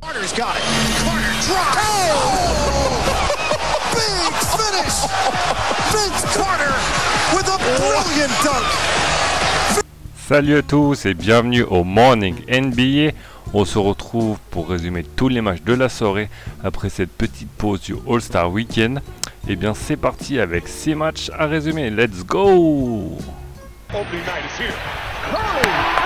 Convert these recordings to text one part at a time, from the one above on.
Carter's got it. Carter drives. Oh! Big finish. Vince Carter with a brilliant dunk. Salut à tous et bienvenue au Morning NBA. On se retrouve pour résumer tous les matchs de la soirée après cette petite pause du All-Star Weekend. Et bien c'est parti avec 6 matchs à résumer. Let's go Opening night is here. Curry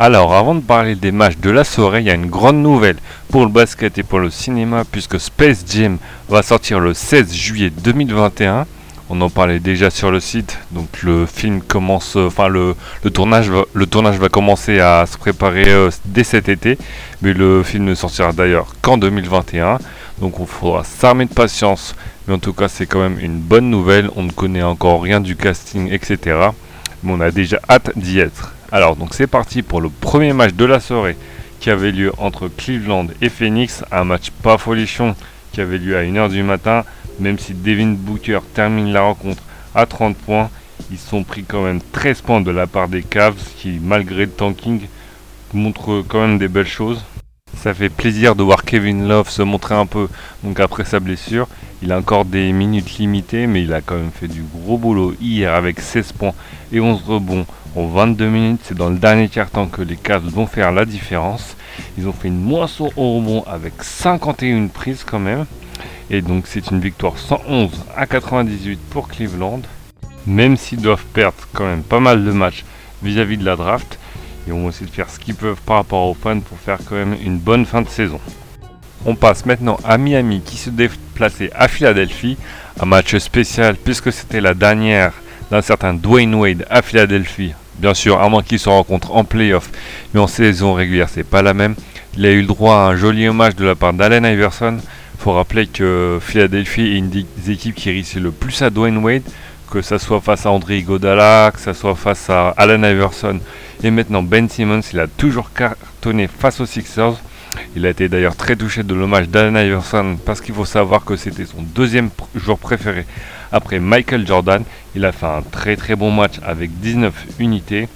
Alors avant de parler des matchs de la soirée, il y a une grande nouvelle pour le basket et pour le cinéma puisque Space Jam va sortir le 16 juillet 2021. On en parlait déjà sur le site, donc le film commence, euh, enfin le, tournage, va, commencer à se préparer euh, dès cet été, mais le film ne sortira d'ailleurs qu'en 2021, donc il faudra s'armer de patience, mais en tout cas c'est quand même une bonne nouvelle, on ne connaît encore rien du casting, etc. Mais on a déjà hâte d'y être. Alors donc c'est parti pour le premier match de la soirée qui avait lieu entre Cleveland et Phoenix, un match pas folichon qui avait lieu à 1h du matin, même si Devin Booker termine la rencontre à 30 points, ils sont pris quand même 13 points de la part des Cavs qui malgré le tanking montrent quand même des belles choses. Ça fait plaisir de voir Kevin Love se montrer un peu donc après sa blessure. Il a encore des minutes limitées mais il a quand même fait du gros boulot hier avec 16 points et 11 rebonds en 22 minutes. C'est dans le dernier quart-temps que les Cavs vont faire la différence. Ils ont fait une moisson au rebond avec 51 prises quand même. Et donc c'est une victoire 111 à 98 pour Cleveland. Même s'ils doivent perdre quand même pas mal de matchs vis-à-vis de la draft. Ils vont essayer de faire ce qu'ils peuvent par rapport aux fans pour faire quand même une bonne fin de saison. On passe maintenant à Miami qui se déplaçait à Philadelphie. Un match spécial puisque c'était la dernière d'un certain Dwayne Wade à Philadelphie. Bien sûr, à moins qu'il se rencontre en playoff, mais en saison régulière, c'est pas la même. Il a eu le droit à un joli hommage de la part d'Allen Iverson. faut rappeler que Philadelphie est une des équipes qui réussit le plus à Dwayne Wade, que ça soit face à André Iguodala, que ça soit face à Allen Iverson et maintenant Ben Simmons. Il a toujours cartonné face aux Sixers. Il a été d'ailleurs très touché de l'hommage d'Allen Iverson parce qu'il faut savoir que c'était son deuxième joueur préféré après Michael Jordan. Il a fait un très très bon match avec 19 unités.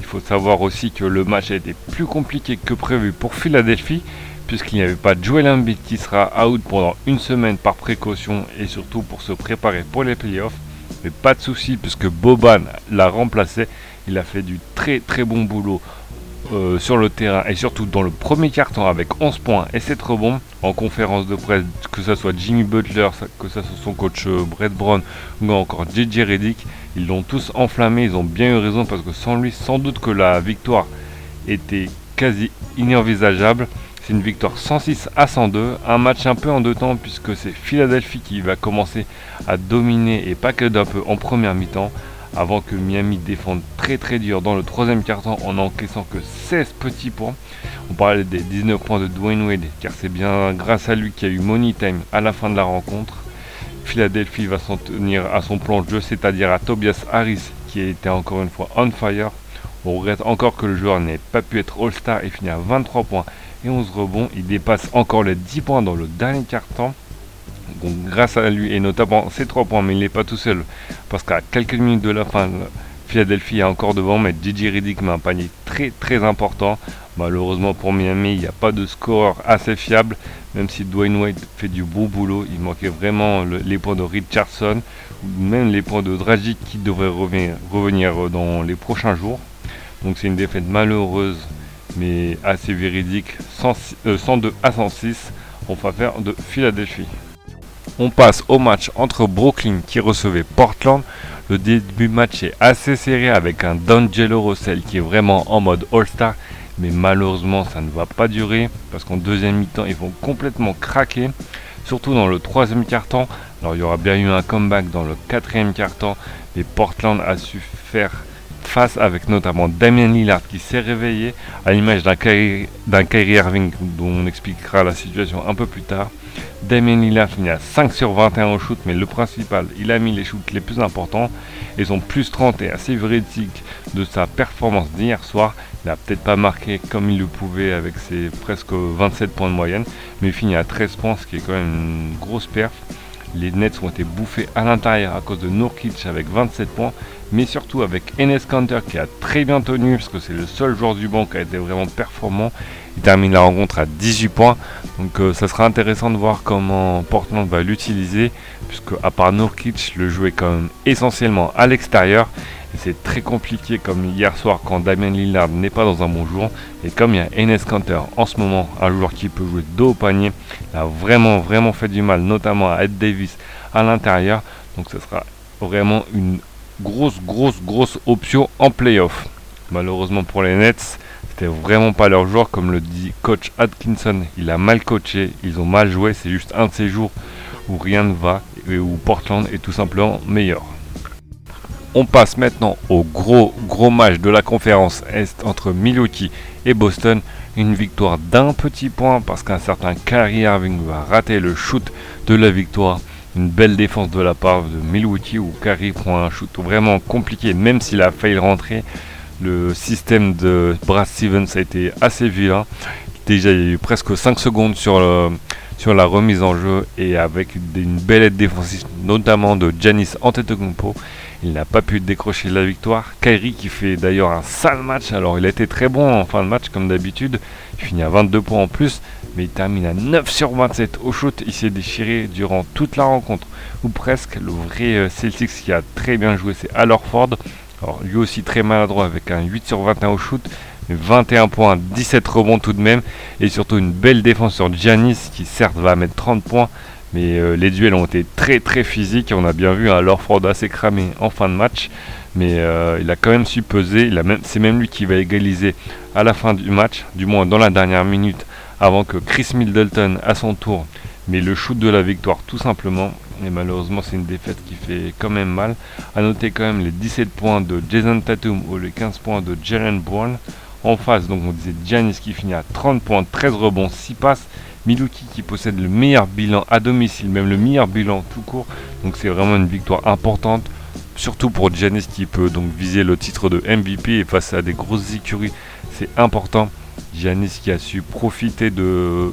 Il faut savoir aussi que le match a été plus compliqué que prévu pour Philadelphie puisqu'il n'y avait pas Joel Embiid qui sera out pendant une semaine par précaution et surtout pour se préparer pour les playoffs. Mais pas de souci puisque Boban l'a remplacé. Il a fait du très très bon boulot euh, sur le terrain et surtout dans le premier carton avec 11 points et 7 rebonds en conférence de presse, que ce soit Jimmy Butler, que ce soit son coach euh, Brett Brown ou encore JJ Reddick, ils l'ont tous enflammé, ils ont bien eu raison parce que sans lui, sans doute que la victoire était quasi inenvisageable. C'est une victoire 106 à 102, un match un peu en deux temps puisque c'est Philadelphie qui va commencer à dominer et pas que d'un peu en première mi-temps avant que Miami défende très très dur dans le troisième quart-temps en encaissant que 16 petits points. On parlait des 19 points de Dwayne Wade car c'est bien grâce à lui qu'il y a eu money time à la fin de la rencontre. Philadelphie va s'en tenir à son plan de jeu, c'est-à-dire à Tobias Harris qui été encore une fois on fire. On regrette encore que le joueur n'ait pas pu être All-Star et finir à 23 points et 11 rebonds. Il dépasse encore les 10 points dans le dernier quart-temps. Donc grâce à lui et notamment ces 3 points, mais il n'est pas tout seul parce qu'à quelques minutes de la fin, Philadelphie est encore devant, mais Gigi Riddick met un panier très très important. Malheureusement pour Miami, il n'y a pas de score assez fiable, même si Dwayne Wade fait du beau boulot. Il manquait vraiment le, les points de Richardson, ou même les points de Dragic qui devraient revenir, dans les prochains jours. Donc c'est une défaite malheureuse, mais assez véridique, 100, euh, 102 à 106 en faveur de Philadelphie. On passe au match entre Brooklyn qui recevait Portland. Le début match est assez serré avec un D'Angelo Russell qui est vraiment en mode All-Star. Mais malheureusement ça ne va pas durer parce qu'en deuxième mi-temps ils vont complètement craquer. Surtout dans le troisième quart-temps. Alors il y aura bien eu un comeback dans le quatrième quart-temps. Mais Portland a su faire face avec notamment Damien Lillard qui s'est réveillé à l'image d'un Kyrie, Irving dont on expliquera la situation un peu plus tard. Damien Lillard finit à 5 sur 21 au shoot, mais le principal, il a mis les shoots les plus importants et son plus 30 est assez véridique de sa performance d'hier soir. Il n'a peut-être pas marqué comme il le pouvait avec ses presque 27 points de moyenne, mais il finit à 13 points, ce qui est quand même une grosse perf. Les Nets ont été bouffés à l'intérieur à cause de Nurkic avec 27 points, mais surtout avec Enes Kanter qui a très bien tenu parce que c'est le seul joueur du banc qui a été vraiment performant. Il termine la rencontre à 18 points, donc euh, ça sera intéressant de voir comment Portland va l'utiliser, puisque à part Nurkic, le jeu est quand même essentiellement à l'extérieur. C'est très compliqué comme hier soir quand Damien Lillard n'est pas dans un bon jour. Et comme il y a Enes Kanter en ce moment, un joueur qui peut jouer dos au panier, il a vraiment vraiment fait du mal, notamment à Ed Davis à l'intérieur. Donc ce sera vraiment une grosse grosse grosse option en playoff. Malheureusement pour les Nets, c'était vraiment pas leur joueur comme le dit coach Atkinson. Il a mal coaché, ils ont mal joué, c'est juste un de ces jours où rien ne va et où Portland est tout simplement meilleur. On passe maintenant au gros gros match de la conférence Est entre Milwaukee et Boston. Une victoire d'un petit point parce qu'un certain Kyrie Irving va rater le shoot de la victoire. Une belle défense de la part de Milwaukee où Kyrie prend un shoot vraiment compliqué même s'il a failli rentrer. Le système de Brad Stevens a été assez vilain. Déjà il y a eu presque 5 secondes sur, le, sur la remise en jeu et avec une belle aide défensive notamment de Janis Antetokounmpo il n'a pas pu décrocher la victoire. Kyrie qui fait d'ailleurs un sale match. Alors il a été très bon en fin de match comme d'habitude. Il finit à 22 points en plus. Mais il termine à 9 sur 27 au shoot. Il s'est déchiré durant toute la rencontre. Ou presque. Le vrai euh, Celtics qui a très bien joué c'est Al Ford. Alors lui aussi très maladroit avec un 8 sur 21 au shoot. Mais 21 points, 17 rebonds tout de même. Et surtout une belle défense sur Giannis qui certes va mettre 30 points. Mais euh, les duels ont été très très physiques. On a bien vu un Lorford assez cramé en fin de match. Mais euh, il a quand même su peser. c'est même lui qui va égaliser à la fin du match, du moins dans la dernière minute, avant que Chris Middleton à son tour met le shoot de la victoire tout simplement. Et malheureusement c'est une défaite qui fait quand même mal. A noter quand même les 17 points de Jason Tatum ou les 15 points de Jalen Brown. En face, donc on disait Giannis qui finit à 30 points, 13 rebonds, 6 passes. Milwaukee qui possède le meilleur bilan à domicile, même le meilleur bilan tout court. Donc c'est vraiment une victoire importante. Surtout pour Giannis qui peut donc viser le titre de MVP et face à des grosses écuries, c'est important. Giannis qui a su profiter de,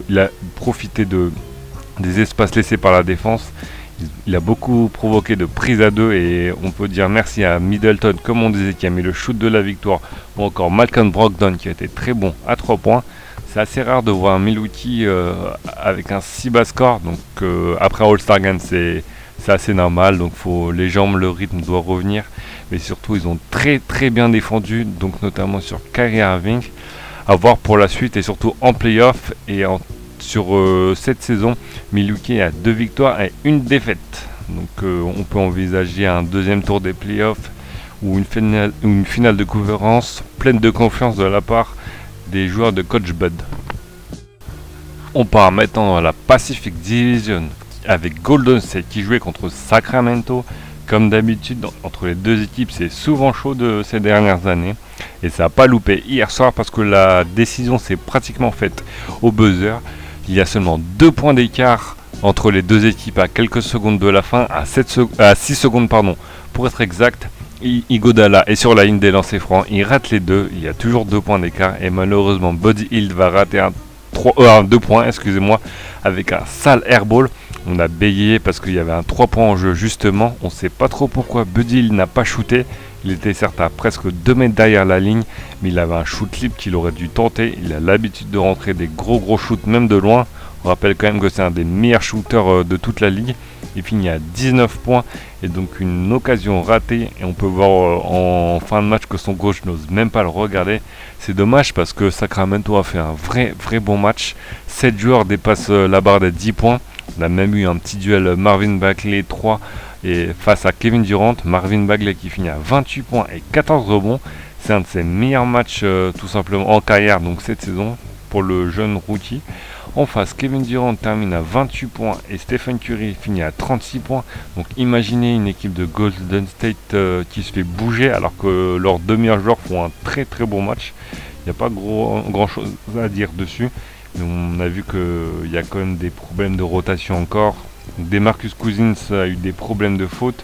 des espaces laissés par la défense. Il a beaucoup provoqué de prises à deux et on peut dire merci à Middleton, comme on disait, qui a mis le shoot de la victoire, ou encore Malcolm Brogdon qui a été très bon à 3 points c'est assez rare de voir Milwaukee euh, avec un si bas score. Donc euh, après All-Star Game, c'est assez normal. Donc faut les jambes, le rythme doit revenir. Mais surtout, ils ont très très bien défendu, donc notamment sur Kyrie Irving. À voir pour la suite et surtout en playoff et sur euh, cette saison, Milwaukee a deux victoires et une défaite. Donc on peut envisager un deuxième tour des playoffs ou une finale, une finale de couverance pleine de confiance de la part des joueurs de Coach Bud. On part maintenant à la Pacific Division avec Golden State qui jouait contre Sacramento. Comme d'habitude, entre les deux équipes, c'est souvent chaud de ces dernières années. Et ça n'a pas loupé hier soir parce que la décision s'est pratiquement faite au buzzer. Il y a seulement deux points d'écart entre les deux équipes à quelques secondes de la fin, à, 7 à 6 secondes pardon, pour être exact. Igodala est sur la ligne des lancers francs, il rate les deux, il y a toujours deux points d'écart et malheureusement Buddy Hill va rater un, 3, euh, deux points, excusez-moi, avec un sale airball. On a bégayé parce qu'il y avait un 3 points en jeu justement, on ne sait pas trop pourquoi Buddy Hill n'a pas shooté. Il était certes à presque 2 mètres derrière la ligne, mais il avait un shoot libre qu'il aurait dû tenter. Il a l'habitude de rentrer des gros gros shoots même de loin. On rappelle quand même que c'est un des meilleurs shooters euh, de toute la ligue. Il finit à 19 points et donc une occasion ratée. Et on peut voir euh, en fin de match que son coach n'ose même pas le regarder. C'est dommage parce que Sacramento a fait un vrai, vrai bon match. 7 joueurs dépassent euh, la barre des 10 points. On a même eu un petit duel Marvin Bagley 3 et face à Kevin Durant. Marvin Bagley qui finit à 28 points et 14 rebonds. C'est un de ses meilleurs matchs tout simplement en carrière donc cette saison pour le jeune rookie. En face, Kevin Durant termine à 28 points et Stephen Curry finit à 36 points. Donc imaginez une équipe de Golden State euh, qui se fait bouger alors que leurs deux meilleurs joueurs font un très très bon match. Il n'y a pas grand chose à dire dessus. On a vu qu'il y a quand même des problèmes de rotation encore. Demarcus Cousins a eu des problèmes de faute.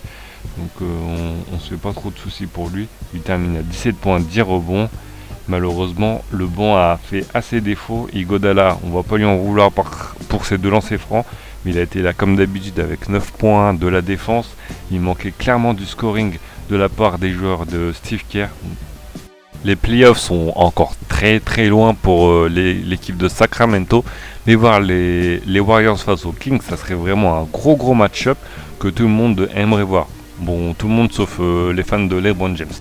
Donc euh, on ne se fait pas trop de soucis pour lui. Il termine à 17 points, 10 rebonds. Malheureusement, le banc a fait assez défaut. Igodala, on va pas lui en vouloir pour ses deux lancers francs. mais il a été là comme d'habitude avec 9 points de la défense. Il manquait clairement du scoring de la part des joueurs de Steve Kerr. Les playoffs sont encore très très loin pour euh, l'équipe de Sacramento, mais voir les, les Warriors face aux Kings, ça serait vraiment un gros gros match-up que tout le monde aimerait voir. Bon, tout le monde sauf euh, les fans de LeBron James.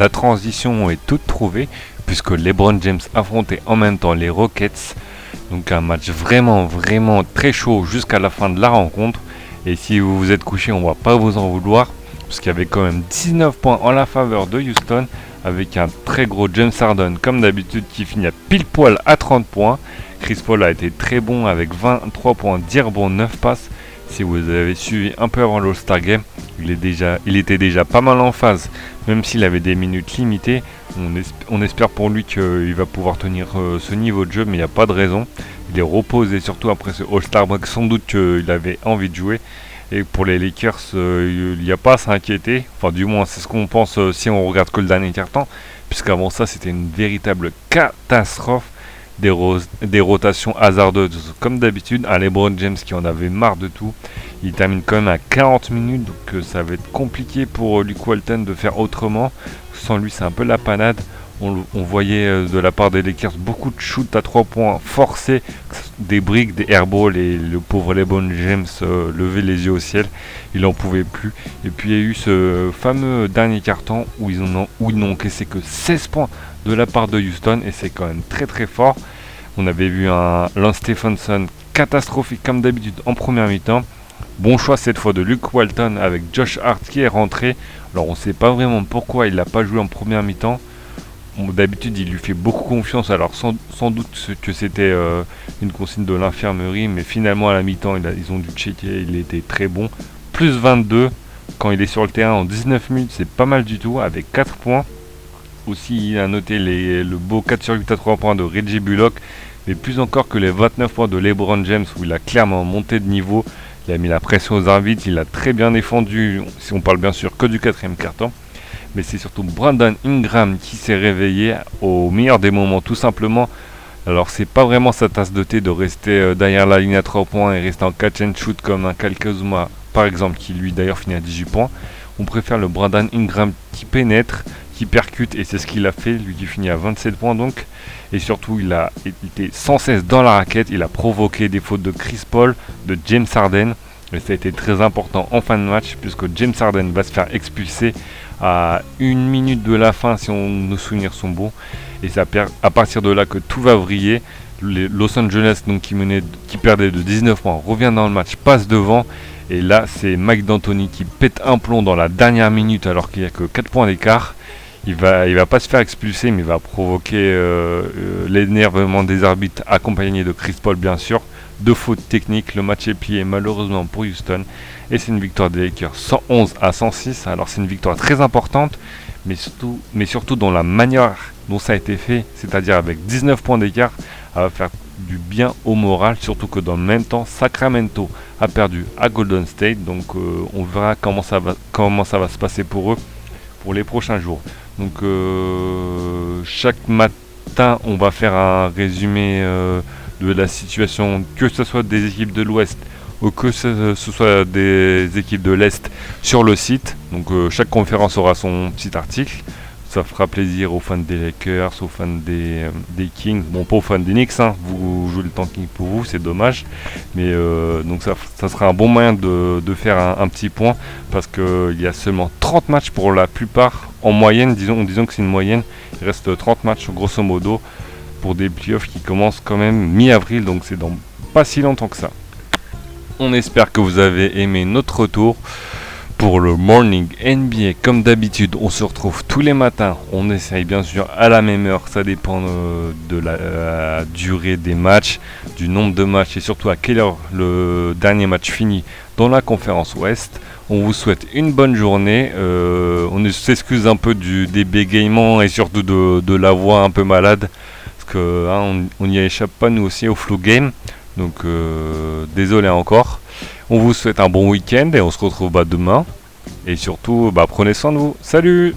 La transition est toute trouvée puisque LeBron James affrontait en même temps les Rockets. Donc un match vraiment vraiment très chaud jusqu'à la fin de la rencontre. Et si vous vous êtes couché, on va pas vous en vouloir parce qu'il y avait quand même 19 points en la faveur de Houston avec un très gros James Harden comme d'habitude qui finit à pile poil à 30 points. Chris Paul a été très bon avec 23 points, 10 rebonds, 9 passes. Si vous avez suivi un peu avant l'All-Star Game, il, était déjà pas mal en phase, même s'il avait des minutes limitées. On espère pour lui qu'il va pouvoir tenir euh, ce niveau de jeu, mais il n'y a pas de raison. Il est reposé, surtout après ce All-Star Break, sans doute qu'il avait envie de jouer. Et pour les Lakers, euh, il n'y a pas à s'inquiéter. Enfin, du moins, c'est ce qu'on pense euh, si on regarde que le dernier quart-temps. Puisqu'avant ça, c'était une véritable catastrophe. Des, ro- des rotations hasardeuses, comme d'habitude. Un LeBron James qui en avait marre de tout. Il termine quand même à 40 minutes, donc euh, ça va être compliqué pour euh, Luke Walton de faire autrement. Sans lui, c'est un peu la panade. On, voyait euh, de la part des Lakers beaucoup de shoots à 3 points forcés, des briques, des airballs et le pauvre LeBron James euh, levait les yeux au ciel. Il n'en pouvait plus. Et puis il y a eu ce fameux dernier carton où ils n'ont encaissé que 16 points de la part de Houston et c'est quand même très très fort. On avait vu un Lance Stephenson catastrophique comme d'habitude en première mi-temps. Bon choix cette fois de Luke Walton avec Josh Hart qui est rentré. Alors on ne sait pas vraiment pourquoi il n'a pas joué en première mi-temps. D'habitude il lui fait beaucoup confiance. Alors sans, doute que c'était euh, une consigne de l'infirmerie. Mais finalement à la mi-temps ils ont dû checker. Il était très bon. Plus 22 quand il est sur le terrain en 19 minutes. C'est pas mal du tout avec 4 points. Aussi il a noté le beau 4 sur 8 à 3 points de Reggie Bullock. Mais plus encore que les 29 points de LeBron James où il a clairement monté de niveau. Il a mis la pression aux arbitres, il a très bien défendu, si on parle bien sûr que du quatrième carton. Mais c'est surtout Brandon Ingram qui s'est réveillé au meilleur des moments, tout simplement. Alors c'est pas vraiment sa tasse de thé de rester euh, derrière la ligne à 3 points et rester en catch and shoot comme un Kyle Kuzma, par exemple, qui lui d'ailleurs finit à 18 points. On préfère le Brandon Ingram qui pénètre, qui percute, et c'est ce qu'il a fait, lui qui finit à 27 points donc. Et surtout, il a été sans cesse dans la raquette, il a provoqué des fautes de Chris Paul, de James Harden. Et ça a été très important en fin de match, puisque James Harden va se faire expulser à une minute de la fin, si nos souvenirs sont bons. Et c'est à, à partir de là que tout va vriller. Los Angeles, donc, qui, menait, qui perdait de 19 points, revient dans le match, passe devant. Et là, c'est Mike D'Antoni qui pète un plomb dans la dernière minute, alors qu'il n'y a que 4 points d'écart. Il va, il va pas se faire expulser, mais il va provoquer euh, euh, l'énervement des arbitres, accompagné de Chris Paul, bien sûr. Deux fautes techniques, le match est plié malheureusement pour Houston. Et c'est une victoire des Lakers 111 à 106. Alors c'est une victoire très importante, mais surtout, mais surtout dans la manière dont ça a été fait, c'est-à-dire avec 19 points d'écart, ça va faire du bien au moral, surtout que dans le même temps, Sacramento a perdu à Golden State. Donc euh, on verra comment ça, va, comment ça va se passer pour eux pour les prochains jours. Donc euh, chaque matin, on va faire un résumé euh, de la situation, que ce soit des équipes de l'Ouest ou que ce, soit des équipes de l'Est sur le site. Donc euh, chaque conférence aura son petit article. Ça fera plaisir aux fans des Lakers, aux fans des, euh, Kings. Bon, pas aux fans des Knicks, hein. vous jouez le tanking pour vous, c'est dommage. Mais euh, donc ça, sera un bon moyen de, de faire un, un petit point parce qu'il y a seulement 30 matchs pour la plupart. En moyenne, disons, disons que c'est une moyenne. Il reste 30 matchs grosso modo pour des playoffs qui commencent quand même mi-avril, donc c'est dans pas si longtemps que ça. On espère que vous avez aimé notre retour pour le Morning NBA. Comme d'habitude, on se retrouve tous les matins. On essaye bien sûr à la même heure. Ça dépend euh, de la euh, durée des matchs, du nombre de matchs et surtout à quelle heure le dernier match finit dans la conférence Ouest. On vous souhaite une bonne journée. Euh, on s'excuse un peu du, des bégaiements et surtout de, la voix un peu malade. Parce que hein, n'y échappe pas nous aussi au flow game. Donc euh, désolé encore. On vous souhaite un bon week-end et on se retrouve bah, demain. Et surtout, bah, prenez soin de vous. Salut